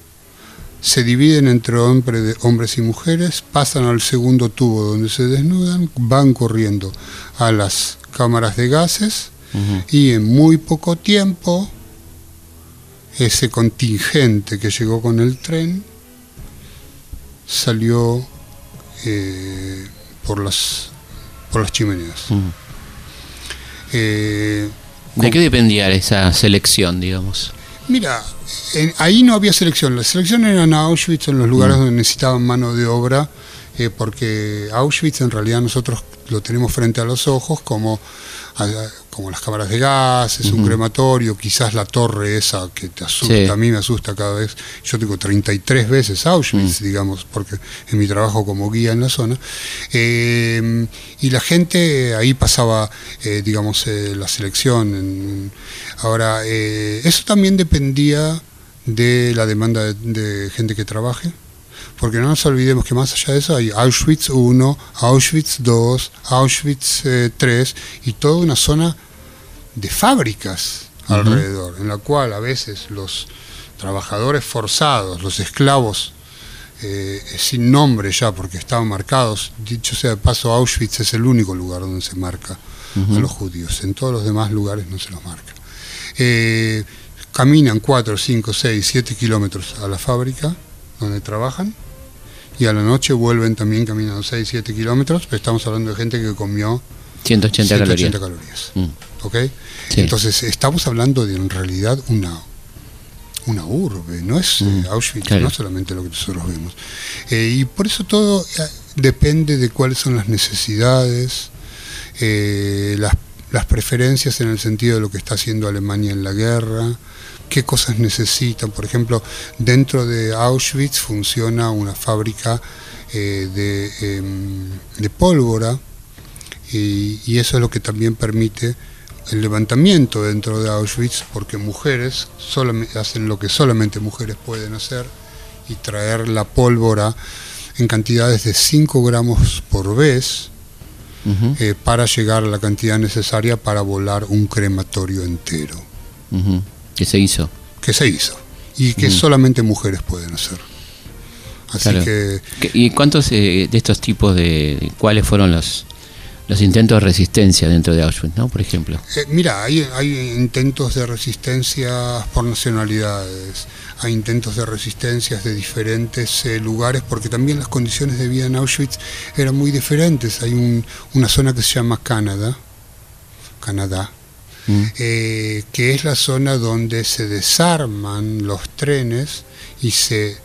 C: se dividen entre hombres y mujeres, pasan al segundo tubo donde se desnudan, van corriendo a las cámaras de gases y en muy poco tiempo ese contingente que llegó con el tren salió eh, por las por las chimeneas. Eh,
B: ¿De qué dependía esa selección, digamos?
C: Mira, en- ahí no había selección. La selección era en Auschwitz, en los lugares donde necesitaban mano de obra, eh, porque Auschwitz en realidad nosotros lo tenemos frente a los ojos como, a- como las cámaras de gas, es un crematorio, quizás la torre esa que te asusta,
B: Sí.
C: a mí me asusta cada vez. Yo tengo 33 veces Auschwitz, digamos, porque en mi trabajo como guía en la zona. Eh, y la gente ahí pasaba, eh, digamos, eh, la selección. en- ahora, eh, eso también dependía de la demanda de, de gente que trabaje. Porque no nos olvidemos que más allá de eso hay Auschwitz 1, Auschwitz 2, Auschwitz eh, 3 y toda una zona de fábricas alrededor, en la cual a veces los trabajadores forzados, los esclavos eh, sin nombre ya, porque estaban marcados, dicho sea de paso, Auschwitz es el único lugar donde se marca a los judíos, en todos los demás lugares no se los marca. Eh, caminan 4, 5, 6, 7 kilómetros a la fábrica donde trabajan y a la noche vuelven también caminando 6, 7 kilómetros, pero estamos hablando de gente que comió
B: 180 calorías.
C: 180 calorías.
B: Mm.
C: ¿ok?
B: Sí.
C: Entonces estamos hablando de en realidad una una urbe, no es eh,
B: Mm,
C: Auschwitz,
B: claro.
C: no solamente lo que nosotros vemos. Eh, y por eso todo eh, depende de cuáles son las necesidades, eh, las, las preferencias en el sentido de lo que está haciendo Alemania en la guerra, qué cosas necesitan. Por ejemplo, dentro de Auschwitz funciona una fábrica eh, de, em, de pólvora y, y eso es lo que también permite el levantamiento dentro de Auschwitz porque mujeres solamente, hacen lo que solamente mujeres pueden hacer y traer la pólvora en cantidades de 5 gramos por vez eh, para llegar a la cantidad necesaria para volar un crematorio entero.
B: ¿Qué se hizo?
C: que se hizo y que
B: Mm.
C: solamente mujeres pueden hacer. Así
B: Claro.
C: que
B: ¿Qué- ¿Y cuántos eh, de estos tipos de, de- cuáles fueron los los intentos de resistencia dentro de Auschwitz, ¿no? Por ejemplo.
C: Eh, mira, hay, hay intentos de resistencia por nacionalidades, hay intentos de resistencias de diferentes eh, lugares, porque también las condiciones de vida en Auschwitz eran muy diferentes. Hay un- una zona que se llama Canadá, Canadá,
B: Mm.
C: eh, que es la zona donde se desarman los trenes y se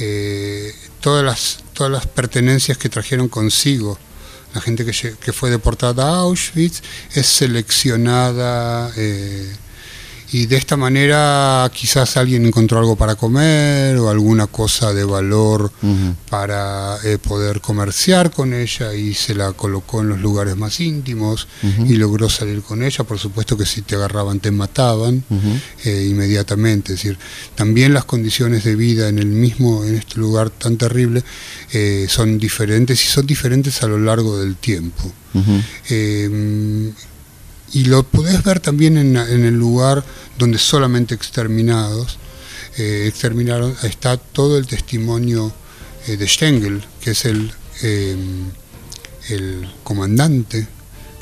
C: eh, todas las todas las pertenencias que trajeron consigo la gente que, fue deportada a Auschwitz es seleccionada eh, y de esta manera quizás alguien encontró algo para comer o alguna cosa de valor para eh, poder comerciar con ella y se la colocó en los lugares más íntimos y logró salir con ella. Por supuesto que si te agarraban te mataban eh, inmediatamente. Es decir, también las condiciones de vida en el mismo, en este lugar tan terrible, eh, son diferentes y son diferentes a lo largo del tiempo. Y lo podés ver también en, en el lugar donde solamente exterminados eh, exterminaron, está todo el testimonio eh, de Stengel, que es el, eh, el comandante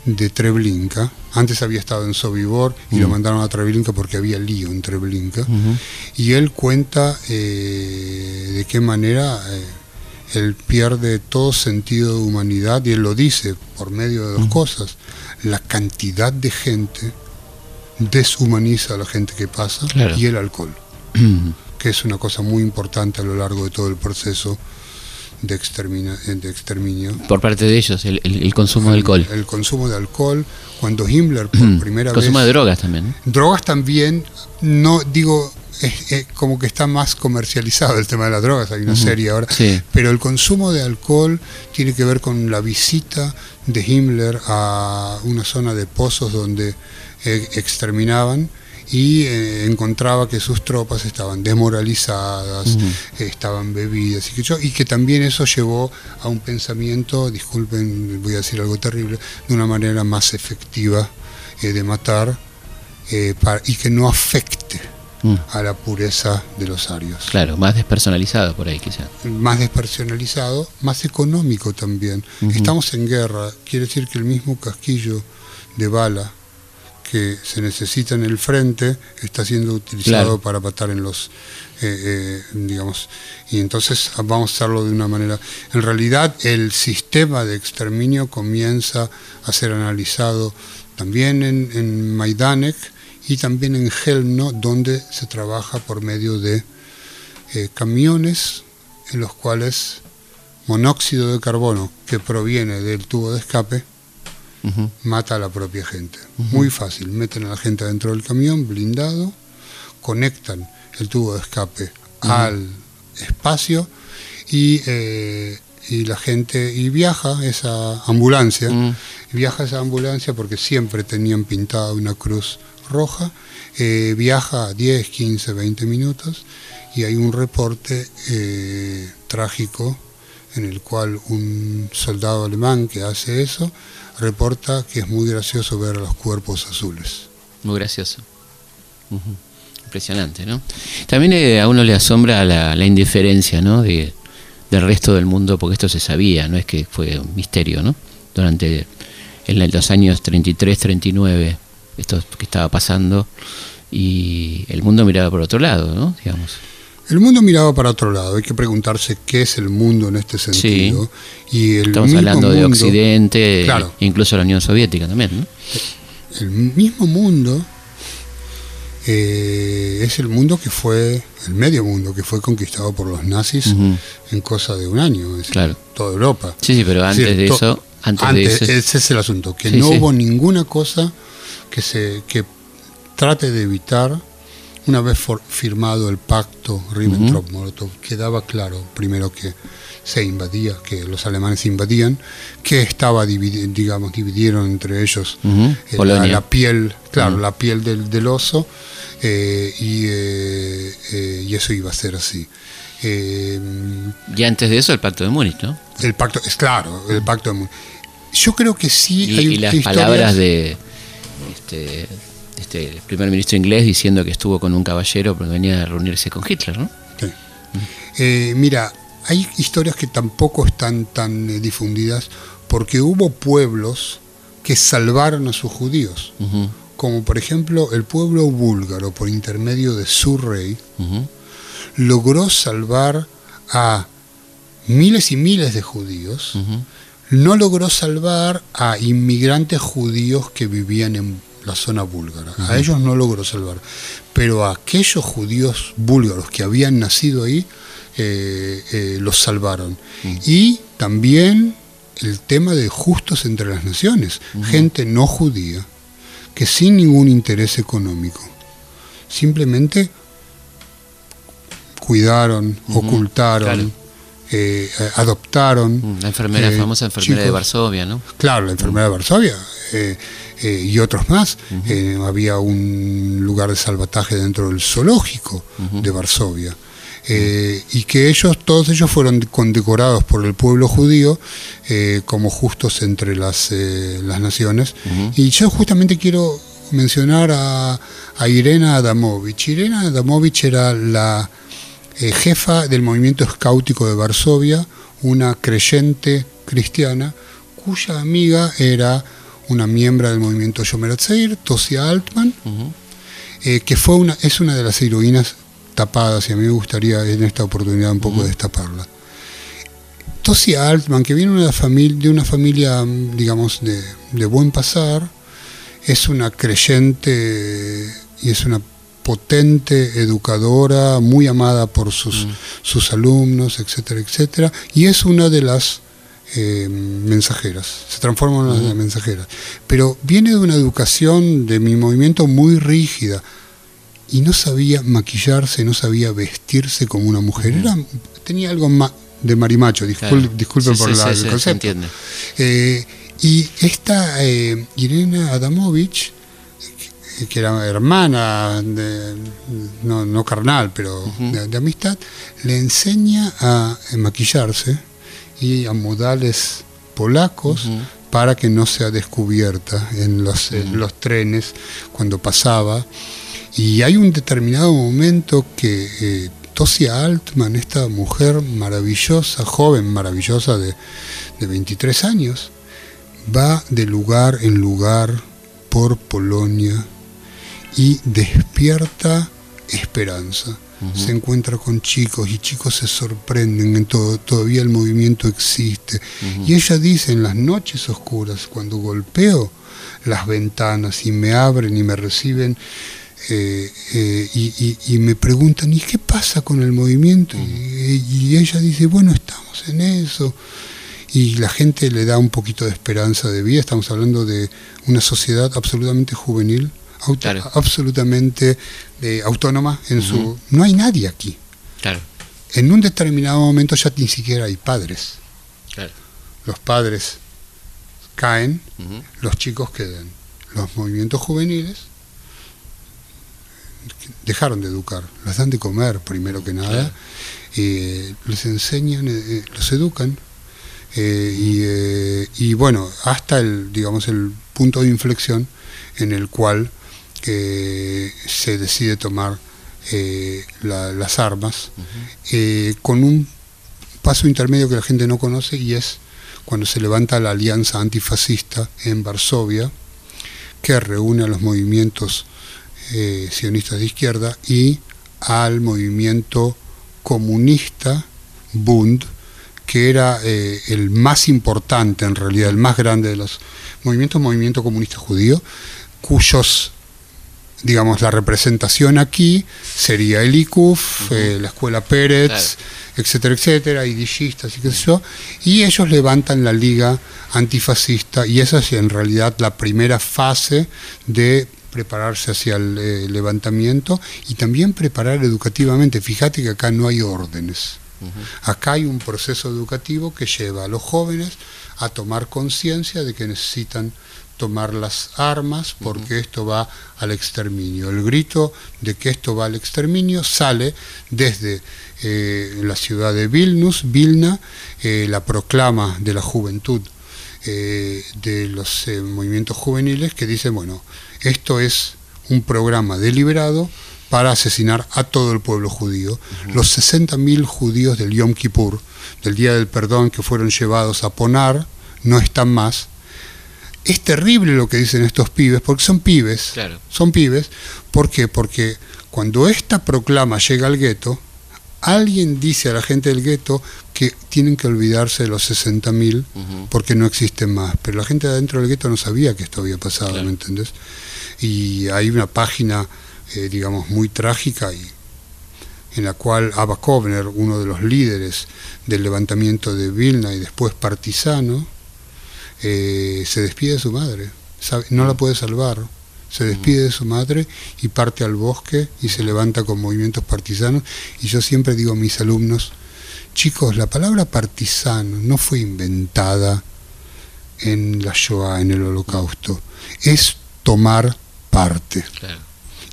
C: de Treblinka. Antes había estado en Sobibor y lo
B: Mm.
C: mandaron a Treblinka porque había lío en Treblinka. Y él cuenta de qué manera él pierde todo sentido de humanidad y él lo dice por medio de dos cosas. La cantidad de gente deshumaniza a la gente que pasa
B: Claro.
C: y el alcohol, que es una cosa muy importante a lo largo de todo el proceso de, extermina- de exterminio.
B: Por parte de ellos, el, el- el consumo de alcohol.
C: El consumo de alcohol, cuando Himmler por primera
B: consumo
C: vez...
B: de drogas también.
C: Drogas también, no digo, es- es como que está más comercializado el tema de las drogas, hay una serie ahora,
B: sí.
C: pero el consumo de alcohol tiene que ver con la visita de Himmler a una zona de pozos donde eh, exterminaban y eh, encontraba que sus tropas estaban desmoralizadas, eh, estaban bebidas y que, yo, y que también eso llevó a un pensamiento, disculpen, voy a decir algo terrible, de una manera más efectiva eh, de matar para- y que no afecte
B: Mm.
C: a la pureza de los arios.
B: Claro, más despersonalizado por ahí quizá.
C: Más despersonalizado, más económico también. Estamos en guerra, quiere decir que el mismo casquillo de bala que se necesita en el frente está siendo utilizado
B: Claro.
C: para matar en los, eh, eh, digamos, y entonces vamos a hacerlo de una manera. En realidad el sistema de exterminio comienza a ser analizado también en, en Majdanek y también en Helmno, donde se trabaja por medio de eh, camiones en los cuales monóxido de carbono que proviene del tubo de escape mata a la propia gente. Muy fácil, meten a la gente dentro del camión blindado, conectan el tubo de escape al espacio y, eh, y la gente y viaja esa ambulancia, viaja esa ambulancia porque siempre tenían pintada una cruz roja, eh, viaja 10, 15, 20 minutos y hay un reporte eh, trágico en el cual un soldado alemán que hace eso reporta que es muy gracioso ver a los cuerpos azules.
B: Muy gracioso. Impresionante, ¿no? También eh, a uno le asombra la, indiferencia, ¿no? De, del resto del mundo, porque esto se sabía, no es que fue un misterio, ¿no? Durante en los años 33, 39, esto que estaba pasando, y el mundo miraba por otro lado, ¿no? Digamos.
C: El mundo miraba para otro lado, hay que preguntarse qué es el mundo en este sentido. Y el
B: Estamos
C: mismo
B: hablando de
C: mundo-
B: Occidente,
C: Claro.
B: incluso la Unión Soviética también, ¿no?
C: El mismo mundo eh, es el mundo que fue, el medio mundo que fue conquistado por los nazis en cosa de un año, es decir,
B: Claro.
C: toda Europa.
B: Sí, sí, pero
C: Es
B: antes
C: decir,
B: de eso, antes,
C: antes,
B: de eso,
C: ese es el asunto, que
B: Sí,
C: no
B: sí.
C: hubo ninguna cosa que se que trate de evitar una vez for- firmado el pacto Ribbentrop-Molotov, quedaba claro primero que se invadía, que los alemanes invadían, que estaba dividi- digamos dividieron entre ellos
B: Ujú,
C: eh, la,
B: Polonia.
C: la piel, claro,
B: Mm.
C: la piel del, del oso eh, y, eh, eh, y eso iba a ser así. Eh,
B: y antes de eso el Pacto de Múnich, ¿no?
C: el pacto, es claro, el pacto de Mu- Yo creo que sí
B: y,
C: hay
B: y las palabras de este, este, el primer ministro inglés diciendo que estuvo con un caballero porque venía a reunirse con Hitler, ¿no?
C: Sí. Eh, mira, hay historias que tampoco están tan eh, difundidas porque hubo pueblos que salvaron a sus judíos, como por ejemplo el pueblo búlgaro por intermedio de su rey logró salvar a miles y miles de judíos. No logró salvar a inmigrantes judíos que vivían en la zona búlgara. A ellos no logró salvar. Pero a aquellos judíos búlgaros que habían nacido ahí, eh, eh, los salvaron. Y también el tema de justos entre las naciones. Gente no judía, que sin ningún interés económico, simplemente cuidaron, ocultaron,
B: claro.
C: Eh, adoptaron.
B: La enfermera,
C: eh,
B: famosa enfermera de. Varsovia, ¿no?
C: Claro, la enfermedad de Varsovia eh, eh, y otros más. Había un lugar de salvataje dentro del zoológico de Varsovia. Y que ellos, todos ellos fueron condecorados por el pueblo judío como justos entre las, las naciones. Y yo justamente quiero mencionar a, a Irena Adamovich. Irena Adamovich era la eh, jefa del movimiento escáutico de Varsovia, una creyente cristiana, cuya amiga era una miembro del movimiento Yomer Hatzair, Tosia Altman, eh, que fue una, es una de las heroínas tapadas, y a mí me gustaría en esta oportunidad un poco destaparla. Tosia Altman, que viene de una familia, de una familia mm, digamos, de, de buen pasar, es una creyente y es una potente educadora, muy amada por sus, sus alumnos, etcétera, etcétera, y es una de las eh, mensajeras, se transforma en una de las mensajeras. Pero viene de una educación de mi movimiento muy rígida y no sabía maquillarse, no sabía vestirse como una mujer, Era, tenía algo más de marimacho,
B: Claro.
C: disculpen
B: Sí,
C: por
B: sí,
C: la-
B: sí,
C: el
B: sí, se
C: concepto.
B: entiende.
C: Eh, y esta eh, Irena Adamovich, que- era hermana, de- no, no carnal, pero de, de amistad, le enseña a maquillarse y a modales polacos para que no sea descubierta en los, en los trenes cuando pasaba. Y hay un determinado momento que eh, Tosia Altman, esta mujer maravillosa, joven maravillosa de, de 23 años, va de lugar en lugar por Polonia y despierta esperanza. Se encuentra con chicos y chicos se sorprenden en todo, todavía el movimiento existe. Y ella dice en las noches oscuras, cuando golpeo las ventanas y me abren y me reciben, eh, eh, y, me preguntan, ¿y qué pasa con el movimiento? y, ella dice, bueno, estamos en eso. Y la gente le da un poquito de esperanza de vida. Estamos hablando de una sociedad absolutamente juvenil, absolutamente eh, autónoma en su... No hay nadie aquí.
B: Claro.
C: En un determinado momento ya ni siquiera hay padres. Los padres caen, los chicos quedan. Los movimientos juveniles dejaron de educar, las dan de comer primero que nada, y les enseñan, eh, eh, los educan, y, y, bueno, hasta el, digamos, el punto de inflexión en el cual que se decide tomar eh, las armas, eh, con un paso intermedio que la gente no conoce y es cuando se levanta la alianza antifascista en Varsovia, que reúne a los movimientos eh, sionistas de izquierda y al movimiento comunista Bund, que era el más importante en realidad, el más grande de los movimientos, movimiento comunista judío, cuyos digamos, la representación aquí sería el ICUF, eh, la Escuela Pérez, etcétera, etcétera, y dillistas y qué sé yo, y ellos levantan la Liga Antifascista, y esa es en realidad la primera fase de prepararse hacia el eh, levantamiento y también preparar educativamente. Fíjate que acá no hay órdenes. Acá hay un proceso educativo que lleva a los jóvenes a tomar conciencia de que necesitan tomar las armas porque esto va al exterminio. El grito de que esto va al exterminio sale desde eh, la ciudad de Vilnus, Vilna, eh, la proclama de la juventud eh, de los movimientos juveniles que dice, bueno, esto es un programa deliberado para asesinar a todo el pueblo judío. Los 60.000 judíos del Yom Kippur, del Día del Perdón, que fueron llevados a Ponar, no están más, es terrible lo que dicen estos pibes, porque son pibes. Son pibes. ¿Por qué? Porque cuando esta proclama llega al gueto, alguien dice a la gente del gueto que tienen que olvidarse de los 60.000 porque no existen más. Pero la gente de adentro del gueto no sabía que esto había pasado, ¿me entendés? Y hay una página, eh, digamos, muy trágica y en la cual Abba Kovner, uno de los líderes del levantamiento de Vilna y después partisano, eh, se despide de su madre, no la puede salvar, se despide de su madre y parte al bosque y se levanta con movimientos partisanos. Y yo siempre digo a mis alumnos, chicos, la palabra partisano no fue inventada en la Shoah, en el holocausto, es tomar parte.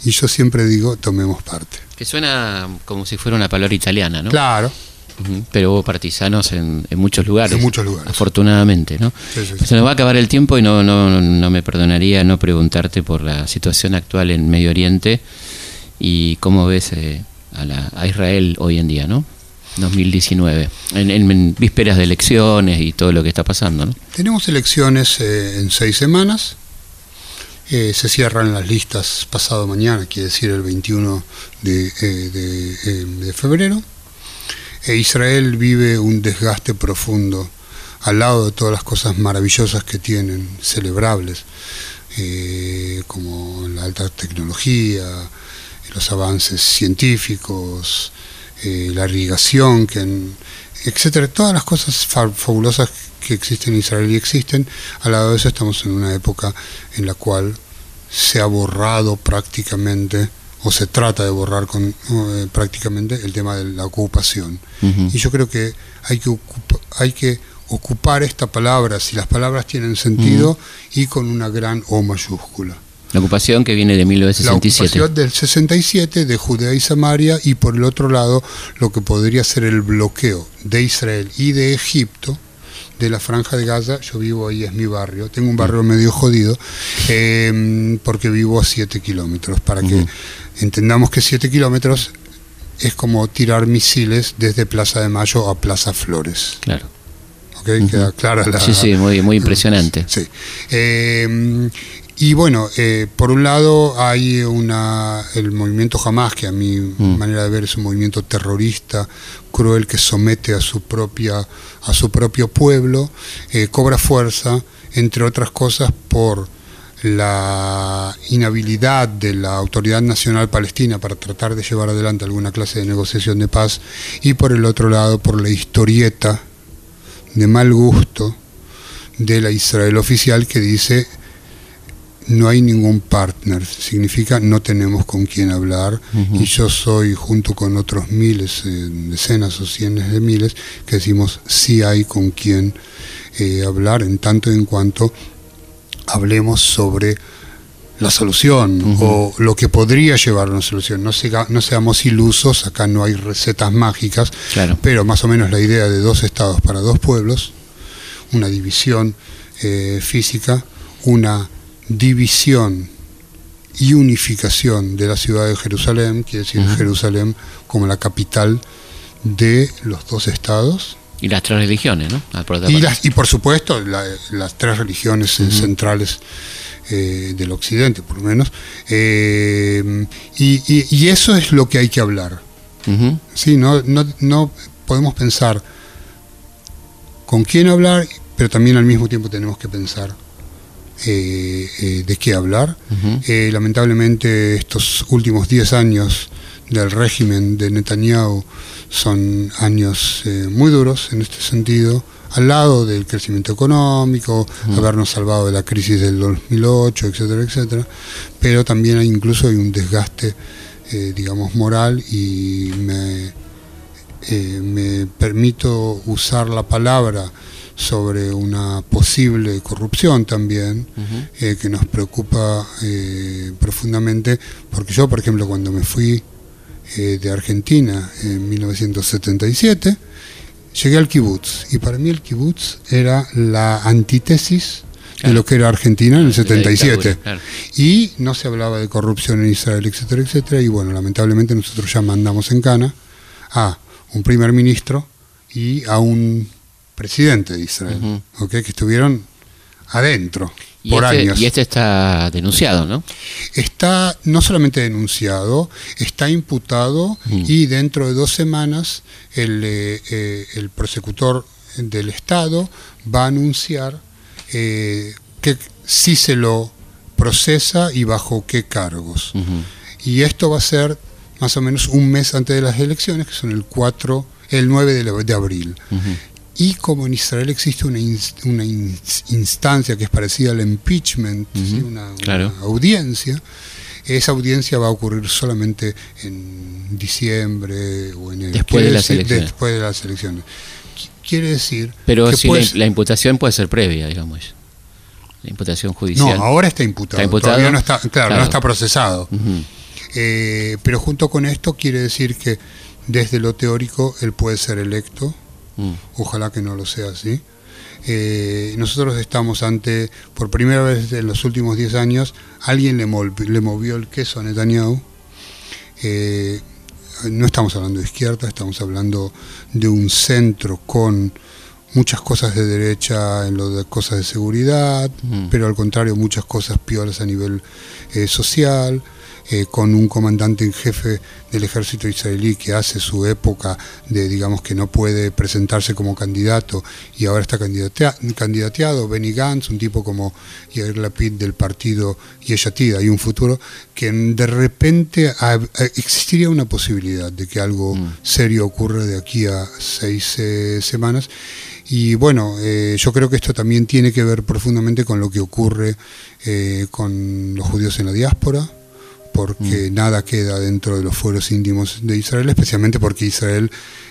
C: Y yo siempre digo, tomemos parte.
B: Que suena como si fuera una palabra italiana, ¿no?
C: Claro,
B: pero hubo partisanos en, muchos lugares.
C: En muchos lugares.
B: Afortunadamente, ¿no? Se nos va a acabar el tiempo y no, no, no me perdonaría no preguntarte por la situación actual en Medio Oriente y cómo ves eh, a, la, a Israel hoy en día, ¿no? 2019, en, vísperas de elecciones y todo lo que está pasando, ¿no?
C: Tenemos elecciones eh, en seis semanas. Eh, se cierran las listas pasado mañana, quiere decir el 21 de, de, de febrero e Israel vive un desgaste profundo al lado de todas las cosas maravillosas que tienen, celebrables, eh, como la alta tecnología, los avances científicos, eh, la irrigación, que etcétera, todas las cosas fabulosas que existen en Israel y existen, al lado de eso estamos en una época en la cual se ha borrado prácticamente o se trata de borrar con, eh, prácticamente el tema de la ocupación. Y yo creo que hay que, hay que ocupar esta palabra, si las palabras tienen sentido, y con una gran O mayúscula.
B: La ocupación que viene de 1967.
C: La ocupación del 67 de Judea y Samaria y por el otro lado lo que podría ser el bloqueo de Israel y de Egipto de la franja de Gaza, yo vivo ahí, es mi barrio, tengo un barrio medio jodido, eh, porque vivo a 7 kilómetros, para que Entendamos que 7 kilómetros es como tirar misiles desde Plaza de Mayo a Plaza Flores.
B: Claro.
C: ¿Ok? Queda clara la.
B: Sí, sí, muy, muy impresionante.
C: Sí. Eh, Y bueno, eh, por un lado hay una el movimiento Hamas, que a mi
B: Mm.
C: manera de ver es un movimiento terrorista, cruel, que somete a su propia a su propio pueblo, eh, cobra fuerza, entre otras cosas, por la inhabilidad de la Autoridad Nacional Palestina para tratar de llevar adelante alguna clase de negociación de paz y por el otro lado por la historieta de mal gusto de la Israel oficial que dice no hay ningún partner, significa no tenemos con quién hablar y yo soy junto con otros miles, eh, decenas o cientos de miles que decimos sí hay con quién eh, hablar en tanto en cuanto hablemos sobre la solución o lo que podría llevar a una solución. No, seamos ilusos, acá no hay recetas mágicas,
B: Claro.
C: pero más o menos la idea de dos estados para dos pueblos, una división eh, física, una división y unificación de la ciudad de Jerusalén, quiere decir. Jerusalén como la capital de los dos estados,
B: Y las tres religiones, ¿no?
C: Y, las, y por supuesto la- las tres religiones centrales eh, del occidente, por lo menos. Eh, y, y- y eso es lo que hay que hablar. ¿sí? No, no, no podemos pensar con quién hablar, pero también al mismo tiempo tenemos que pensar eh, eh, de qué hablar. Eh, lamentablemente estos últimos 10 años del régimen de Netanyahu son años eh, muy duros en este sentido, al lado del crecimiento económico, habernos salvado de la crisis del 2008, etcétera, etcétera, pero también hay, incluso hay un desgaste, eh, digamos, moral y me, eh, me permito usar la palabra sobre una posible corrupción también, eh, que nos preocupa eh, profundamente, porque yo, por ejemplo, cuando me fui eh, de Argentina en 1977, llegué al kibutz, y para mí el kibutz era la antítesis de lo que era Argentina en el
B: De la
C: 77.
B: dictadura, claro.
C: Y no se hablaba de corrupción en Israel, etcétera, etcétera. Y bueno, lamentablemente nosotros ya mandamos en cana a un primer ministro y a un presidente de Israel,
B: Ujú.
C: ¿ok? que estuvieron adentro
B: Y
C: por
B: este,
C: años.
B: y este está denunciado, ¿no?
C: Está no solamente denunciado, está imputado
B: Mm.
C: y dentro de dos semanas el, eh, eh, el persecutor del Estado va a anunciar eh, que si se lo procesa y bajo qué cargos. Y esto va a ser más o menos un mes antes de las elecciones, que son el 4, el 9 de, abril. Y como en Israel existe una, ins- una ins- instancia que es parecida al impeachment, una, audiencia, esa audiencia va a ocurrir solamente en diciembre o enero.
B: Después
C: Quiere
B: de las elecciones.
C: Después de las elecciones. Qu- Quiere decir
B: Pero
C: que
B: si la, la imputación puede ser previa, digamos. La imputación
C: no,
B: judicial.
C: ahora está imputado.
B: ¿Está imputado?
C: Todavía no está, claro,
B: Claro.
C: no está procesado. Eh, pero junto con esto quiere decir que desde lo teórico él puede ser electo,
B: Mm.
C: ojalá que no lo sea así. Eh, nosotros estamos ante, por primera vez en los últimos 10 años, alguien le, movió el queso a Netanyahu. Eh, no estamos hablando de izquierda, estamos hablando de un centro con muchas cosas de derecha en lo de cosas de seguridad,
B: Mm.
C: pero al contrario muchas cosas piolas a nivel eh, social, eh, con un comandante en jefe del ejército israelí que hace su época de, digamos, que no puede presentarse como candidato y ahora está candidatea- candidateado, Benny Gantz, un tipo como Yair Lapid del partido Yeshatid, hay un futuro que de repente ha- existiría una posibilidad de que algo
B: Mm.
C: serio ocurra de aquí a seis eh, semanas. Y bueno, eh, yo creo que esto también tiene que ver profundamente con lo que ocurre eh, con los judíos en la diáspora, porque nada queda dentro de los fueros íntimos de Israel, especialmente porque Israel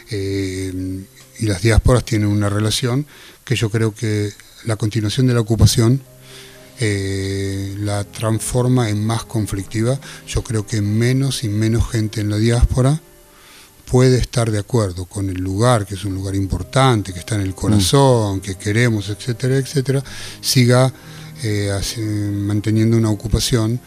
C: eh, y las diásporas tienen una relación que yo creo que la continuación de la ocupación eh, la transforma en más conflictiva. Yo creo que menos y menos gente en la diáspora puede estar de acuerdo con el lugar, que es un lugar importante, que está en el corazón, que queremos, etcétera, etcétera, siga eh, manteniendo una ocupación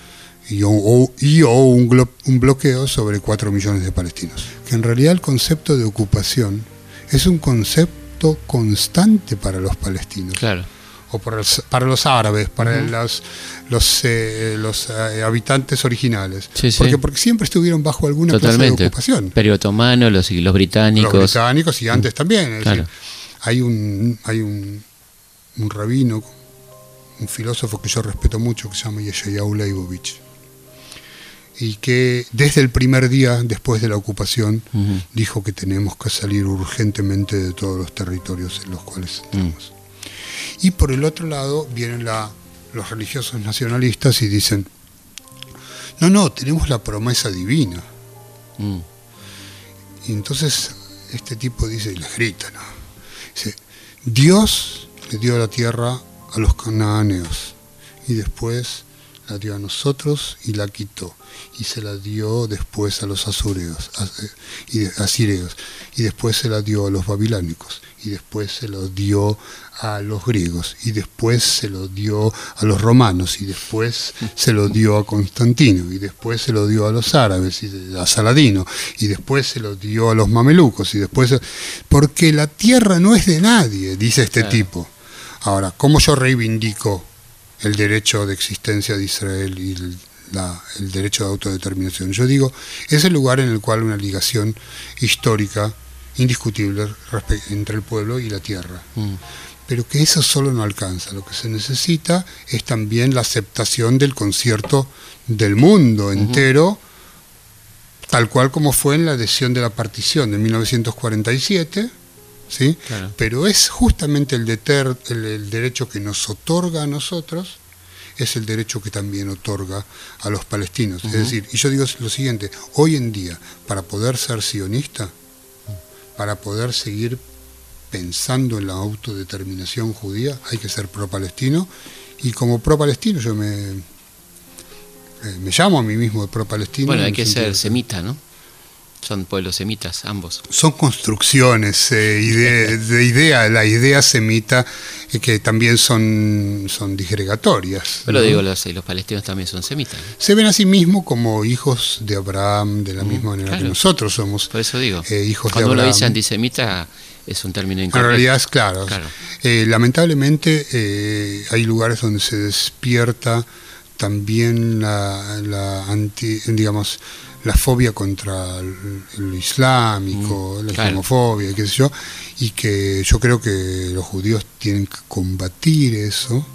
C: y o, y o un, glo- un bloqueo sobre 4 millones de palestinos. Que en realidad el concepto de ocupación es un concepto constante para los palestinos.
B: Claro.
C: o para los, para los árabes, para los, los, eh, los eh, habitantes originales.
B: Sí, sí.
C: Porque, porque siempre estuvieron bajo alguna clase de ocupación.
B: Imperio otomano, los, los británicos.
C: Los británicos y antes también. es
B: Claro.
C: decir, hay un, hay un, un rabino, un filósofo que yo respeto mucho, que se llama Yeshayahu Leibovich, y que desde el primer día después de la ocupación dijo que tenemos que salir urgentemente de todos los territorios en los cuales estamos. Y por el otro lado vienen la- los religiosos nacionalistas y dicen, no, no, tenemos la promesa divina.
B: Mm.
C: Y entonces este tipo dice, y les grita, ¿no? Dice, Dios le dio la tierra a los cananeos y después la dio a nosotros y la quitó. Y se la dio después a los asureos, as- eh, y asireos, y después se la dio a los babilónicos, y después se lo dio a los griegos, y después se lo dio a los romanos, y después se lo dio a Constantino, y después se lo dio a los árabes, y a Saladino, y después se lo dio a los mamelucos, y después... Porque la tierra no es de nadie, dice este
B: Claro.
C: tipo. Ahora, ¿cómo yo reivindico el derecho de existencia de Israel y el, la- el derecho de autodeterminación? Yo digo, es el lugar en el cual una ligación histórica indiscutible entre el pueblo y la tierra.
B: Mm.
C: Pero que eso solo no alcanza. Lo que se necesita es también la aceptación del concierto del mundo entero, tal cual como fue en la adhesión de la partición de 1947, ¿sí?
B: Claro.
C: Pero es justamente el, deter- el, el derecho que nos otorga a nosotros, es el derecho que también otorga a los palestinos. Es decir, y yo digo lo siguiente, hoy en día, para poder ser sionista, para poder seguir pensando en la autodeterminación judía, hay que ser pro-palestino, y como pro-palestino yo me, eh, me llamo a mí mismo pro-palestino.
B: Bueno,
C: en
B: hay que ser
C: de-
B: semita, ¿no? Son pueblos semitas, ambos.
C: son construcciones eh, ide- de idea, la idea semita eh, que también son, son disgregatorias.
B: Pero
C: ¿no?
B: digo, los, los palestinos también son semitas. ¿no?
C: Se ven a sí mismos como hijos de Abraham, de la misma manera que
B: claro.
C: nosotros somos
B: Por eso digo.
C: eh, hijos
B: Cuando
C: de
B: uno
C: Abraham.
B: dice antisemita, es un término
C: En
B: incorrecto.
C: realidad es claro.
B: Claro.
C: Eh, lamentablemente eh, hay lugares donde se despierta también la, la anti, digamos, la fobia contra el islámico,
B: Mm,
C: la
B: claro.
C: islamofobia, qué sé yo, y que yo creo que los judíos tienen que combatir eso,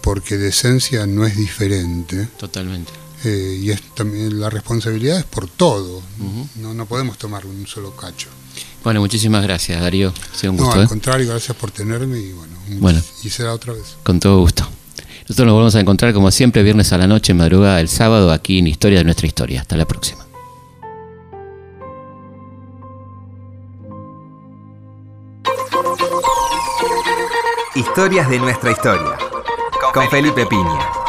C: porque de esencia no es diferente.
B: Totalmente.
C: eh, y es también la responsabilidad es por todo. No, no podemos tomar un solo cacho.
B: Bueno, muchísimas gracias, Darío. Ha sido un
C: No, al
B: ¿eh?
C: contrario, gracias por tenerme y bueno, un-
B: Bueno.
C: y será otra vez.
B: Con todo gusto. Nosotros nos volvemos a encontrar como siempre viernes a la noche, madrugada el sábado, aquí en Historia de nuestra historia. Hasta la próxima.
A: Historias de nuestra historia. Con Felipe Piña.